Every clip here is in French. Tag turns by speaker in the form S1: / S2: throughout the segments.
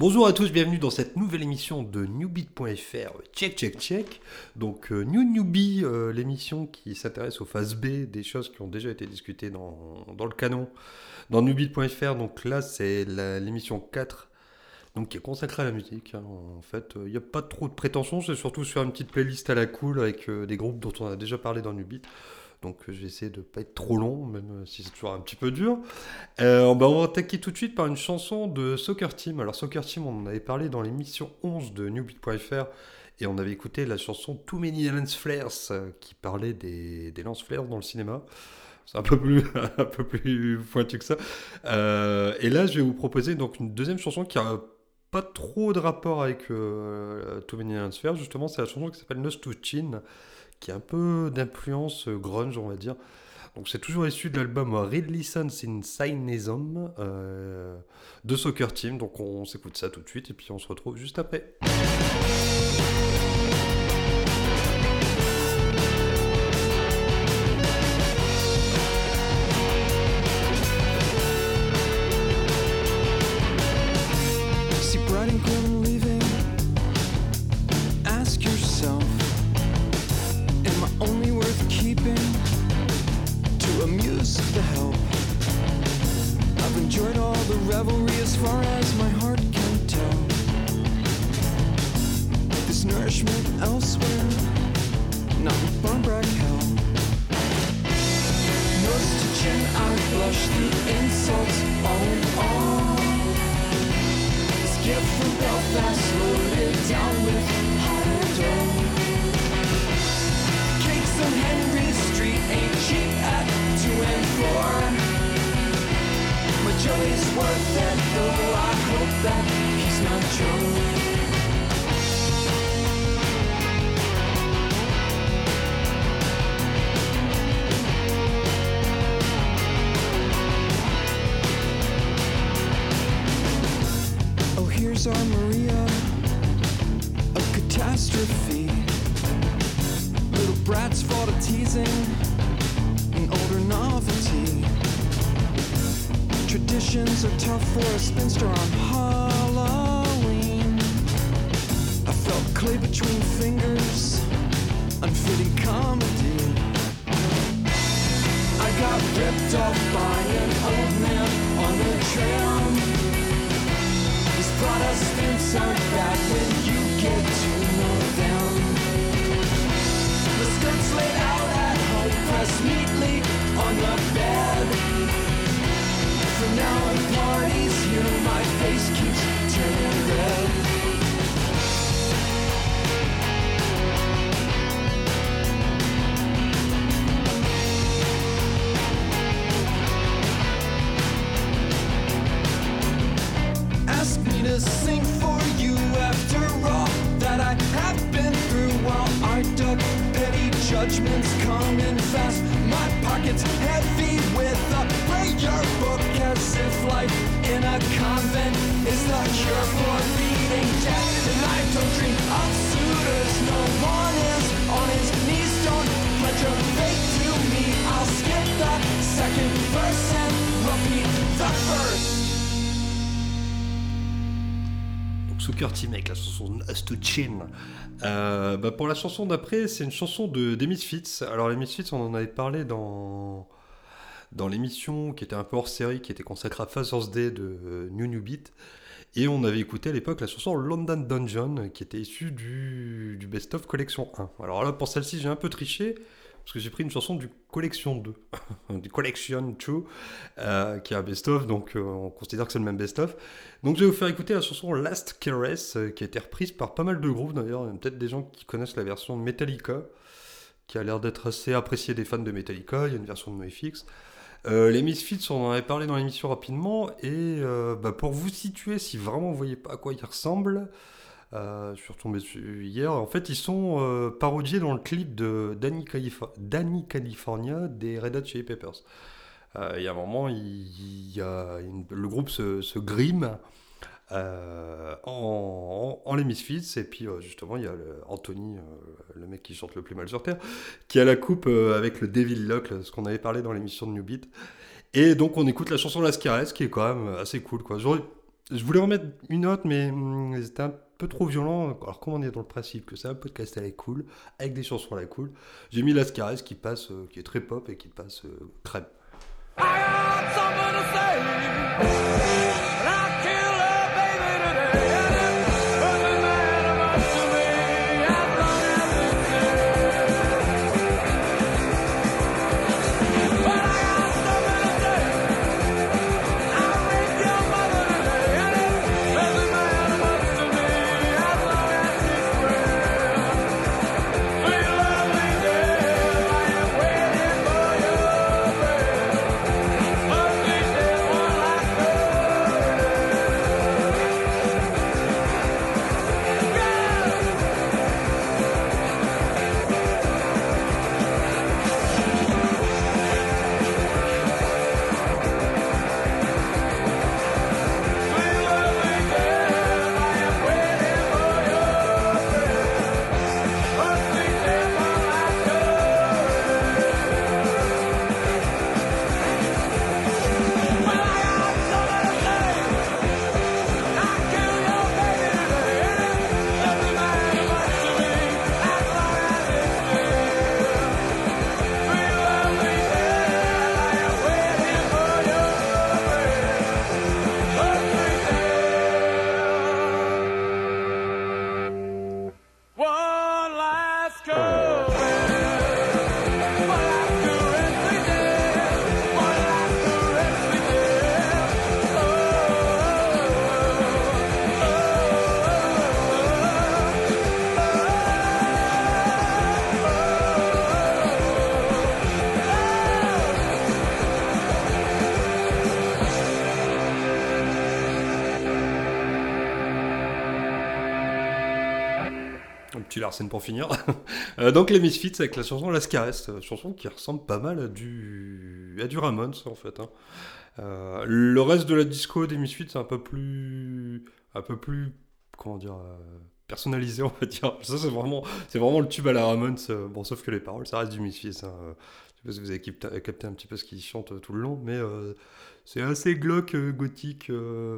S1: Bonjour à tous, bienvenue dans cette nouvelle émission de newbeat.fr. Check, check, check. Donc, euh, New Newbie, euh, l'émission qui s'intéresse aux phases B, des choses qui ont déjà été discutées dans, le canon, dans newbeat.fr. Donc là, c'est l'émission 4, donc qui est consacrée à la musique. hein. En fait, il n'y a pas trop de prétention, c'est surtout sur une petite playlist à la cool avec euh, des groupes dont on a déjà parlé dans Newbeat. Donc, euh, je vais essayer de pas être trop long, même euh, si c'est toujours un petit peu dur. Euh, bah, on va attaquer tout de suite par une chanson de Soccer Team. Alors Soccer Team, on en avait parlé dans l'émission 11 de newbeat.fr et on avait écouté la chanson Too Many Lens Flares qui parlait des, lance flares dans le cinéma. C'est un peu plus, un peu plus pointu que ça. Et là, je vais vous proposer donc une deuxième chanson qui a pas trop de rapport avec Too Many Lens Flares. Justement, c'est la chanson qui s'appelle Nose to Chin, qui a un peu d'influence euh, grunge, on va dire. Donc c'est toujours issu de l'album Ridley Sons in Cynism euh, de Soccer Team. Donc on s'écoute ça tout de suite et puis on se retrouve juste après.
S2: Joey's worth it, though I hope that he's not Joe. Traditions are tough for a spinster on Halloween. I felt clay between fingers, unfitting comedy. I got ripped off by an old man on the tram. These Protestants aren't bad when you get to know them. The skirts laid out at home, pressed neatly on the bed. For now at parties here, my face keeps turning red.
S1: Soccer Team avec la chanson Us to Chin. Euh, bah, pour la chanson d'après, c'est une chanson de, des Misfits. Alors les Misfits, on en avait parlé dans, dans l'émission qui était un peu hors série, qui était consacrée à Father's Day de euh, New New Beat. Et on avait écouté à l'époque la chanson London Dungeon, qui était issue du, du Best of Collection 1. Alors là, pour celle-ci, j'ai un peu triché, parce que j'ai pris une chanson du Collection 2, du Collection 2, euh, qui est un Best of, donc euh, on considère que c'est le même Best of. Donc je vais vous faire écouter la chanson Last Caress, euh, qui a été reprise par pas mal de groupes d'ailleurs. Il y a peut-être des gens qui connaissent la version Metallica, qui a l'air d'être assez appréciée des fans de Metallica. Il y a une version de NoFX. Les Misfits, on en avait parlé dans l'émission rapidement. Et bah, pour vous situer, si vraiment vous voyez pas à quoi ils ressemblent, euh, je suis retombé dessus hier. En fait, ils sont euh, parodiés dans le clip de Danny, Calif- Danny California des Red Hot Chili Peppers. Euh, Il y a un moment, le groupe se, grime en, en- les Misfits. Et puis, justement, il y a Anthony, le mec qui chante le plus mal sur Terre, qui a la coupe avec le Devil Lock, ce qu'on avait parlé dans l'émission de New Beat. Et donc, on écoute la chanson Las qui est quand même assez cool. Quoi. Je voulais remettre une note, mais hum, c'était un peu trop violent. Alors, comme on est dans le principe que c'est un podcast à la cool, avec des chansons à la cool, j'ai mis Lascares qui passe, euh, qui est très pop et qui passe euh, crème.
S2: I got
S1: Un petit Larsen pour finir. Euh, donc les Misfits avec la chanson Lascares, euh, chanson qui ressemble pas mal à du, à du Ramones en fait. hein. Euh, le reste de la disco des Misfits c'est un peu plus, un peu plus, comment dire, personnalisé on va dire. Ça c'est vraiment, c'est vraiment le tube à la Ramones. bon sauf que les paroles ça reste du Misfits. hein. Je sais pas si vous avez capté, un petit peu ce qu'ils chantent tout le long, mais c'est assez glauque, gothique,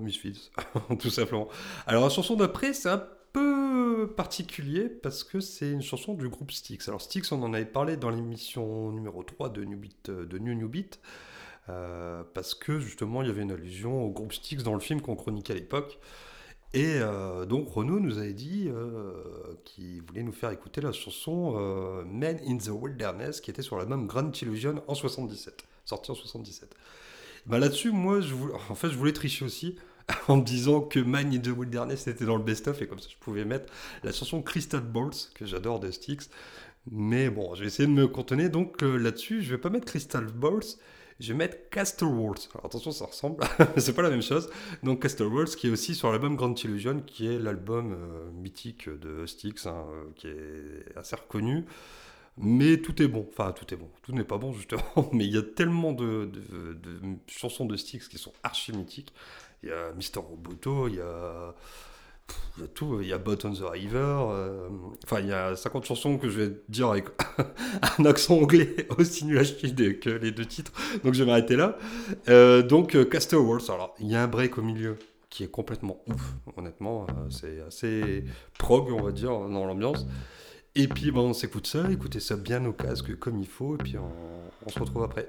S1: Misfits, tout simplement. Alors la chanson d'après c'est un particulier parce que c'est une chanson du groupe Styx. Alors Styx, on en avait parlé dans l'émission numéro 3 de New Beat, euh, de New New Beat, euh, parce que justement il y avait une allusion au groupe Styx dans le film qu'on chroniquait à l'époque. Et euh, donc Renaud nous avait dit qu'il voulait nous faire écouter la chanson Men in the Wilderness qui était sur l'album Grand Illusion en 77, sorti en 77. Bah là-dessus, moi, je voulais, en fait, je voulais tricher aussi en me disant que Man in the Wilderness était dans le best-of et comme ça je pouvais mettre la chanson Crystal Balls que j'adore de Styx. Mais bon, je vais essayer de me contenir donc euh, là-dessus, je vais pas mettre Crystal Balls, je vais mettre Castle Walls. Alors attention, ça ressemble, mais c'est pas la même chose. Donc Castle Walls qui est aussi sur l'album Grand Illusion, qui est l'album euh, mythique de Styx, hein, euh, qui est assez reconnu. Mais tout est bon, enfin tout est bon, tout n'est pas bon justement, mais il y a tellement de, de- de chansons de Styx qui sont archi mythiques. Il y a Mister Roboto, il y a, tout, il y a Bot on the River, euh, enfin il y a 50 chansons que je vais dire avec un accent anglais aussi nul que les deux titres, donc je vais m'arrêter là. Euh, donc euh, Castle Walls, alors il y a un break au milieu qui est complètement ouf, honnêtement, c'est assez prog on va dire dans l'ambiance. Et puis bon, on s'écoute ça, écoutez ça bien au casque comme il faut, et puis on se retrouve après.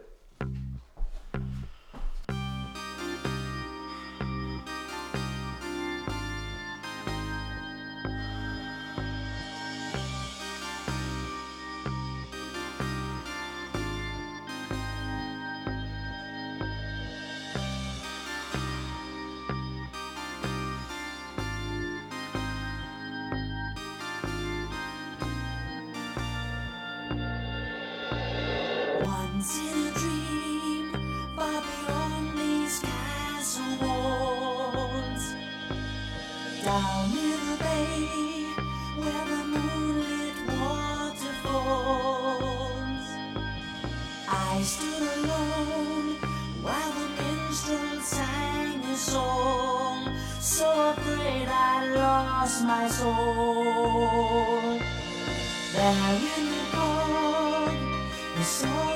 S3: My soul. There in the dark. The song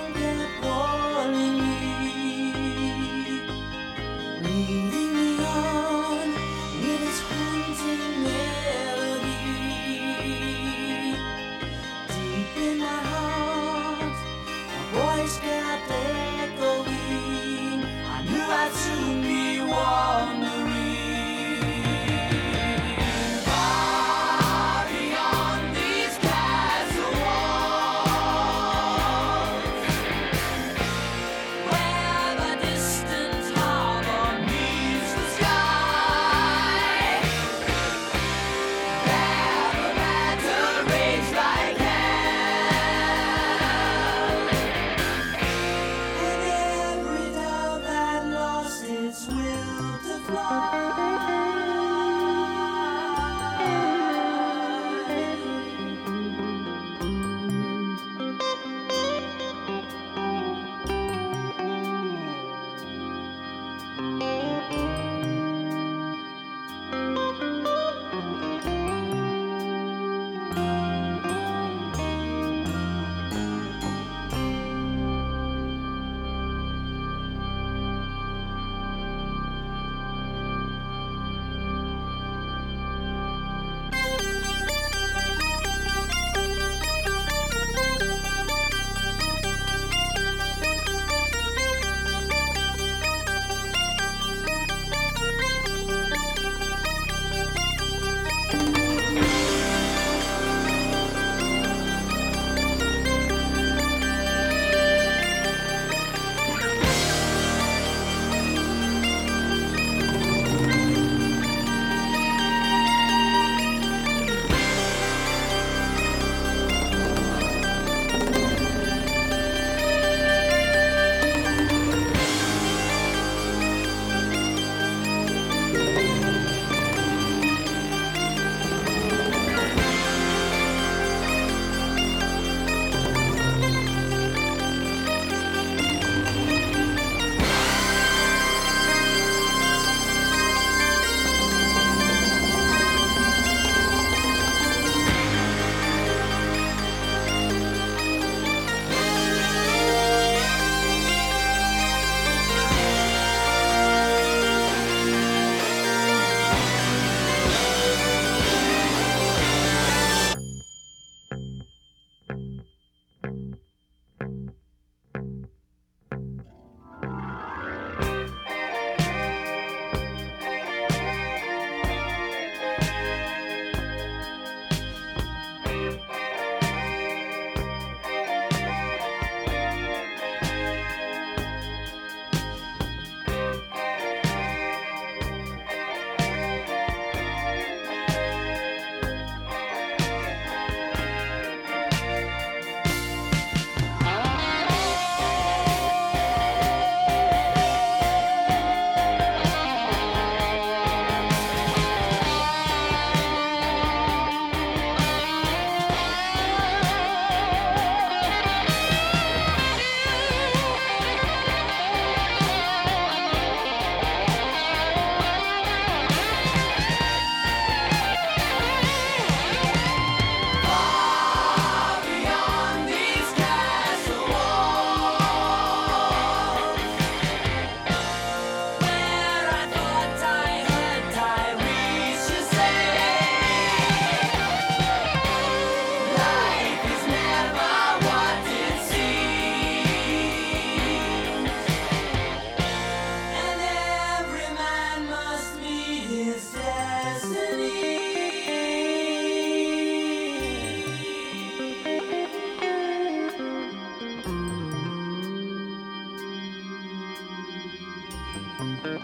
S3: Faut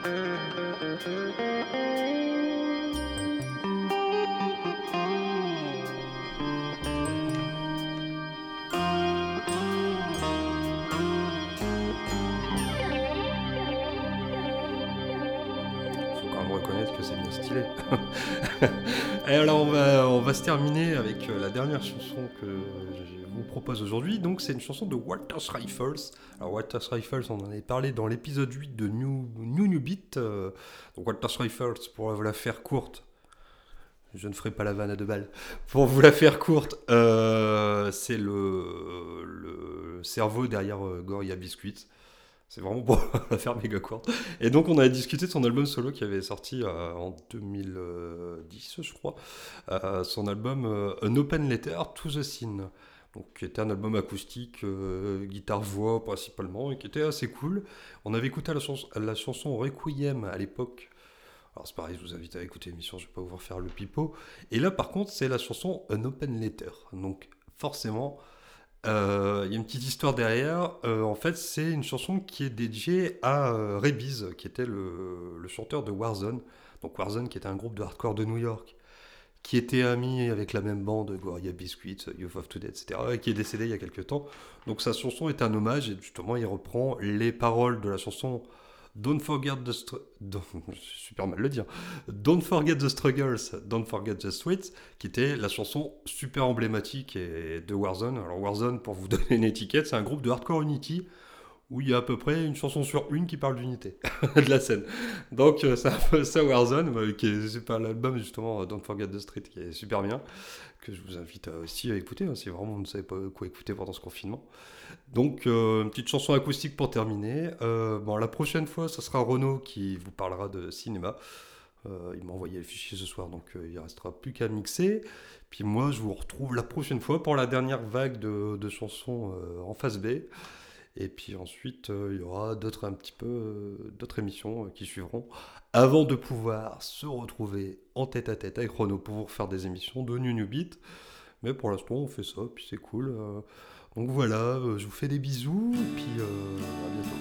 S3: quand même reconnaître
S1: que c'est mon stylé. Alors on va se terminer avec euh, la dernière chanson que j'ai vous propose aujourd'hui. Donc, c'est une chanson de Walter's Rifles. Alors, Walter's Rifles, on en avait parlé dans l'épisode 8 de New New, New Beat. euh, donc, Walter's Rifles, pour vous la faire courte, je ne ferai pas la vanne à deux balles. Pour vous la faire courte, euh, c'est le, le cerveau derrière euh, Gorilla Biscuits. C'est vraiment pour la faire méga courte. Et donc, on a discuté de son album solo qui avait sorti en 2010, je crois. Son album euh, An Open Letter to the Scene. Donc, qui était un album acoustique, euh, guitare-voix principalement, et qui était assez cool. On avait écouté la, chans- la chanson Requiem à l'époque. Alors, c'est pareil, je vous invite à écouter l'émission, je vais pas vous refaire le pipeau. Et là, par contre, c'est la chanson An Open Letter. Donc, forcément, euh, il y a une petite histoire derrière. Euh, en fait, c'est une chanson qui est dédiée à euh, Ray Biz, qui était le, le chanteur de Warzone. Donc Warzone, qui était un groupe de hardcore de New York, qui était ami avec la même bande, Gorilla Biscuits, Youth of Today, etc., et qui est décédé il y a quelques temps. Donc sa chanson est un hommage, et justement, il reprend les paroles de la chanson Don't forget the super mal le dire. Don't forget the struggles, don't forget the sweets, qui était la chanson super emblématique de Warzone. Alors Warzone, pour vous donner une étiquette, c'est un groupe de hardcore Unity où il y a à peu près une chanson sur une qui parle d'unité de la scène. Donc euh, c'est un peu ça Warzone, euh, qui est super l'album justement euh, Don't Forget the Street qui est super bien, que je vous invite aussi à écouter hein, si vraiment vous ne savez pas quoi écouter pendant ce confinement. Donc une petite chanson acoustique pour terminer. Bon la prochaine fois, ce sera Renaud qui vous parlera de cinéma. Il m'a envoyé les fichiers ce soir, donc il restera plus qu'à mixer. Puis moi, je vous retrouve la prochaine fois pour la dernière vague de, de chansons en phase B. Et puis ensuite, euh, il y aura d'autres un petit peu euh, d'autres émissions euh, qui suivront avant de pouvoir se retrouver en tête à tête avec Renaud pour vous faire des émissions de Beat. Mais pour l'instant, on fait ça, puis c'est cool. donc voilà, je vous fais des bisous, et puis à bientôt.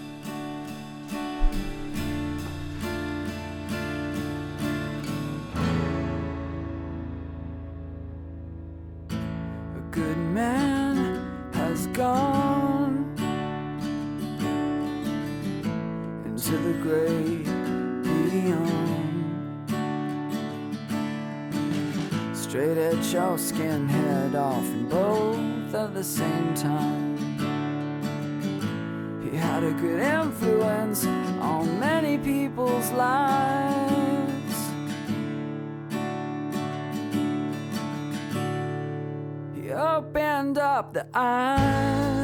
S4: Man has gone into the great beyond. Straight at your skin head off and both at the same time. He had a good influence on many people's lives. He opened up the eyes.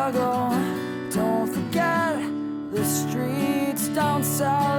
S4: struggle. Don't forget the streets down
S5: south.